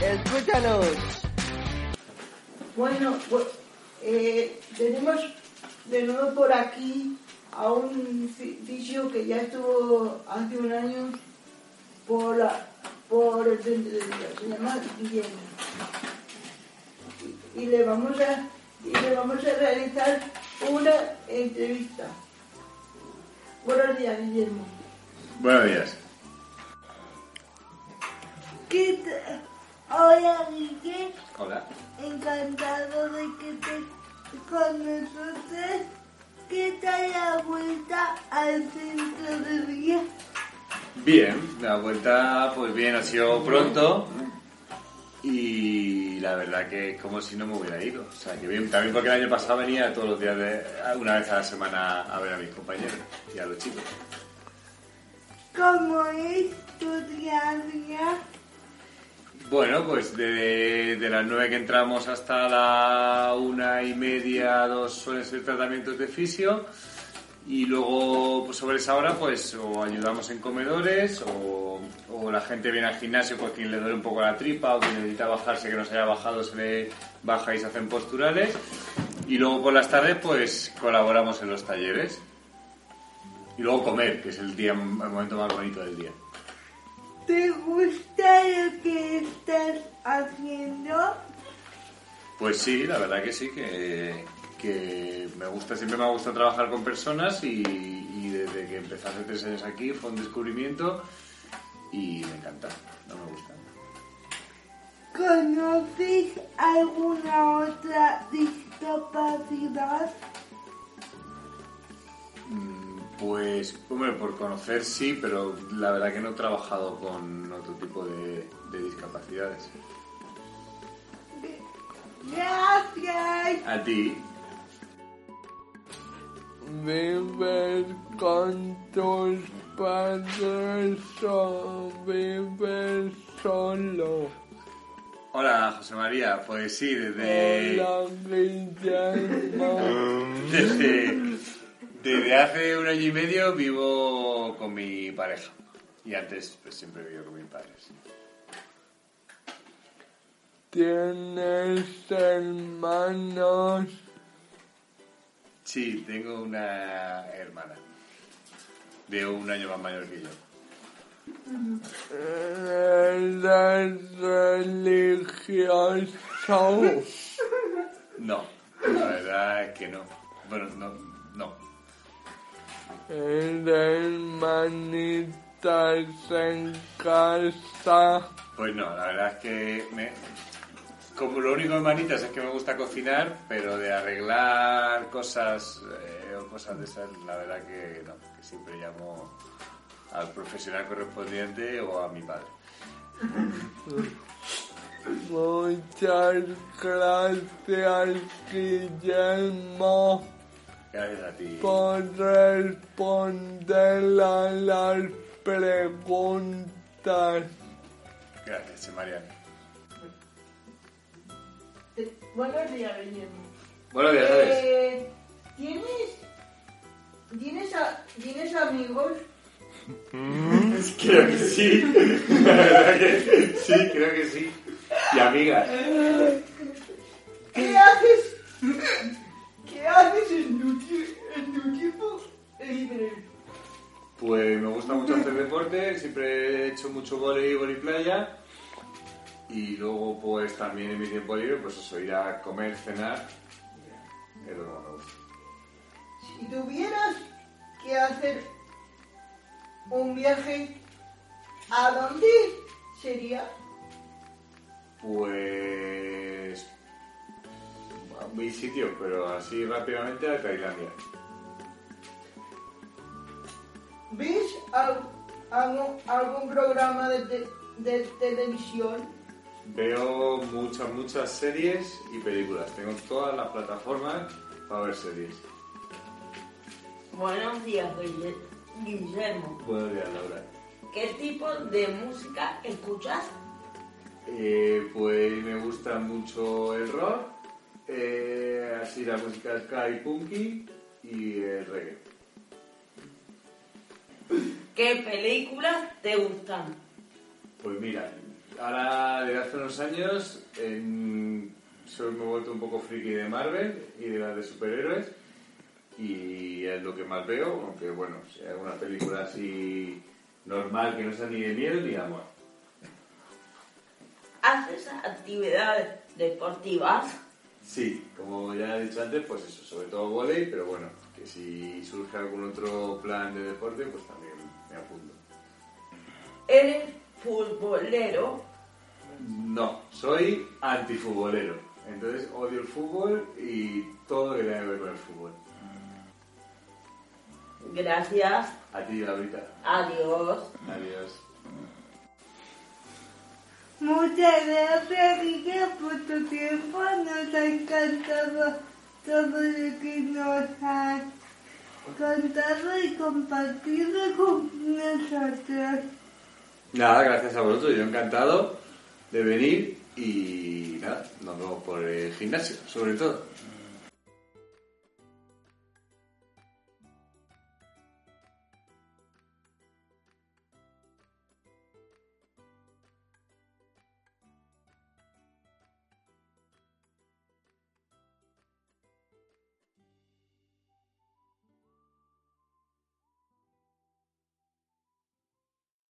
Escúchanos. Bueno, eh, tenemos de nuevo por aquí a un fisio que ya estuvo hace un año por, la, por el centro de vida, se llama Guillermo. Y le vamos a y le vamos a realizar una entrevista. Buenos días, Guillermo. Buenos días. Hola, Guillermo. Hola. Encantado de que estés con nosotros. ¿Qué tal la vuelta al centro de día? Bien, la vuelta, pues bien, ha sido pronto y la verdad que es como si no me hubiera ido. O sea, que bien, también porque el año pasado venía todos los días, de, una vez a la semana, a ver a mis compañeros y a los chicos. ¿Cómo es tu día a día? Bueno, pues de, de las nueve que entramos hasta la una y media, dos suelen ser tratamientos de fisio. Y luego, pues sobre esa hora, pues o ayudamos en comedores, o, o la gente viene al gimnasio por quien le duele un poco la tripa, o quien necesita bajarse que no se haya bajado, se le baja y se hacen posturales. Y luego por las tardes, pues colaboramos en los talleres. Y luego comer, que es el, día, el momento más bonito del día. ¿Te gusta lo que estás haciendo? Pues sí, la verdad que sí, que, que me gusta, siempre me ha gustado trabajar con personas y, y desde que empecé hace tres años aquí fue un descubrimiento y me encanta, no me gusta. ¿Conoces alguna otra discapacidad? Pues, hombre, por conocer sí, pero la verdad que no he trabajado con otro tipo de, de discapacidades. Gracias. A ti, ¿Vives con tus padres o vives solo? Hola, José María. Pues sí, desde, Hola, Guillermo. desde, desde hace un año y medio vivo con mi pareja. Y antes pues, siempre vivo con mis padres. ¿Tienes hermanos? Sí, tengo una hermana. De un año más mayor que yo. ¿Eres religioso? No, la verdad es que no. Bueno, no, no. ¿Eres manitas en casa? Pues no, la verdad es que me... Como lo único de manitas es que me gusta cocinar, pero de arreglar cosas eh, o cosas de esas, la verdad que no, que siempre llamo al profesional correspondiente o a mi padre. Muchas gracias, Guillermo, Gracias a ti. por responder a las preguntas. Gracias, Mariana. Eh, Buenos días, Guillermo. Buenos días, ¿sabes? Eh, ¿Tienes, tienes, a- ¿Tienes amigos? Creo que sí. La verdad que sí, creo que sí. Y amigas. Mucho voleibol y playa. Y luego, pues también en mi tiempo libre, pues eso, ir a comer, cenar. Es lo que más me gusta. Si tuvieras que hacer un viaje, ¿a dónde sería? Pues. a mi sitio, pero así rápidamente a Tailandia. ¿Ves al- algún, algún programa de, te- de televisión? Veo muchas, muchas series y películas. Tengo todas las plataformas para ver series. Buenos días, Guille- Guillermo. Buenos días, Laura. ¿Qué tipo de música escuchas? Eh, pues me gusta mucho el rock, eh, así la música ska y punky y el reggae. ¿Qué películas te gustan? Pues mira, ahora desde hace unos años en- soy, me he vuelto un poco friki de Marvel y de las de superhéroes y es lo que más veo, aunque bueno, si hay alguna película así normal que no sea ni de miedo ni de amor. ¿Haces actividades deportivas? Sí, como ya he dicho antes, pues eso, sobre todo volei, pero bueno, que si surge algún otro plan de deporte, pues también. ¿Eres futbolero? No, soy antifutbolero. Entonces odio el fútbol y todo lo que tenga que ver con el fútbol. Gracias. A ti, Laurita. Adiós. Adiós. Muchas gracias, Kike, por tu tiempo. Nos ha encantado todo lo que nos has contado y compartido con nosotros. Nada, gracias a vosotros. Yo encantado de venir y nada, nos vemos por el gimnasio, sobre todo.